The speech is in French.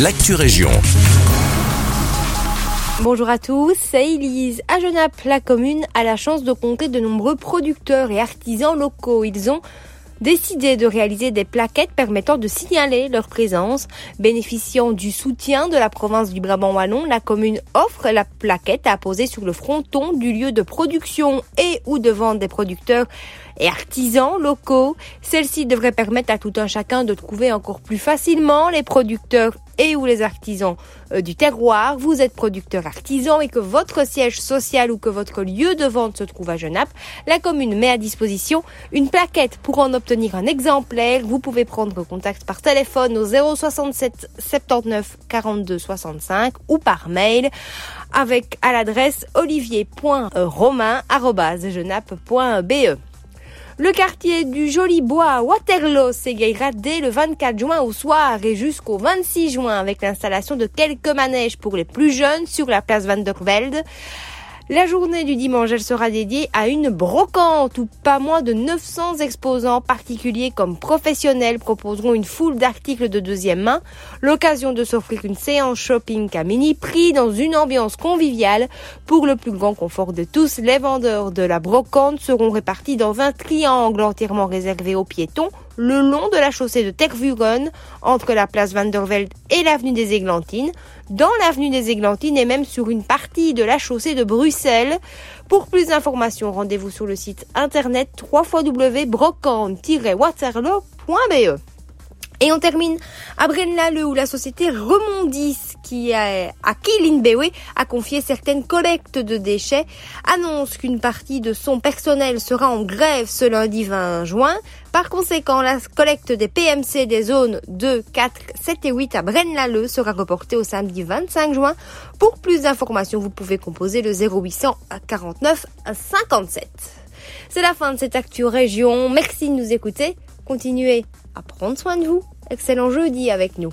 l'actu région. Bonjour à tous, c'est Elise. À Genappe, la commune a la chance de compter de nombreux producteurs et artisans locaux. Ils ont décidé de réaliser des plaquettes permettant de signaler leur présence. Bénéficiant du soutien de la province du Brabant Wallon, la commune offre la plaquette à poser sur le fronton du lieu de production et ou de vente des producteurs et artisans locaux. Celle-ci devrait permettre à tout un chacun de trouver encore plus facilement les producteurs et ou les artisans euh, du terroir. Vous êtes producteur artisan et que votre siège social ou que votre lieu de vente se trouve à Genappe. La commune met à disposition une plaquette pour en obtenir un exemplaire. Vous pouvez prendre contact par téléphone au 067 79 42 65 ou par mail avec à l'adresse olivier.romain.genappe.be. Le quartier du Joli Bois à Waterloo s'égayera dès le 24 juin au soir et jusqu'au 26 juin avec l'installation de quelques manèges pour les plus jeunes sur la place Van der Velde. La journée du dimanche, elle sera dédiée à une brocante où pas moins de 900 exposants particuliers comme professionnels proposeront une foule d'articles de deuxième main, l'occasion de s'offrir une séance shopping à mini prix dans une ambiance conviviale. Pour le plus grand confort de tous, les vendeurs de la brocante seront répartis dans un triangle entièrement réservé aux piétons le long de la chaussée de Tervuren, entre la place Van der Velde et l'avenue des Églantines, dans l'avenue des Églantines et même sur une partie de la chaussée de Bruxelles. Pour plus d'informations, rendez-vous sur le site internet www.brocante-waterloo.be. Et on termine à Braine-l'Alleud où la société Remondis, qui a, à qui l'INBW a confié certaines collectes de déchets, annonce qu'une partie de son personnel sera en grève ce lundi 20 juin. Par conséquent, la collecte des PMC des zones 2, 4, 7 et 8 à Braine-l'Alleud sera reportée au samedi 25 juin. Pour plus d'informations, vous pouvez composer le 0800 49 57. C'est la fin de cette Actu Région. Merci de nous écouter. Continuez à prendre soin de vous. Excellent jeudi avec nous.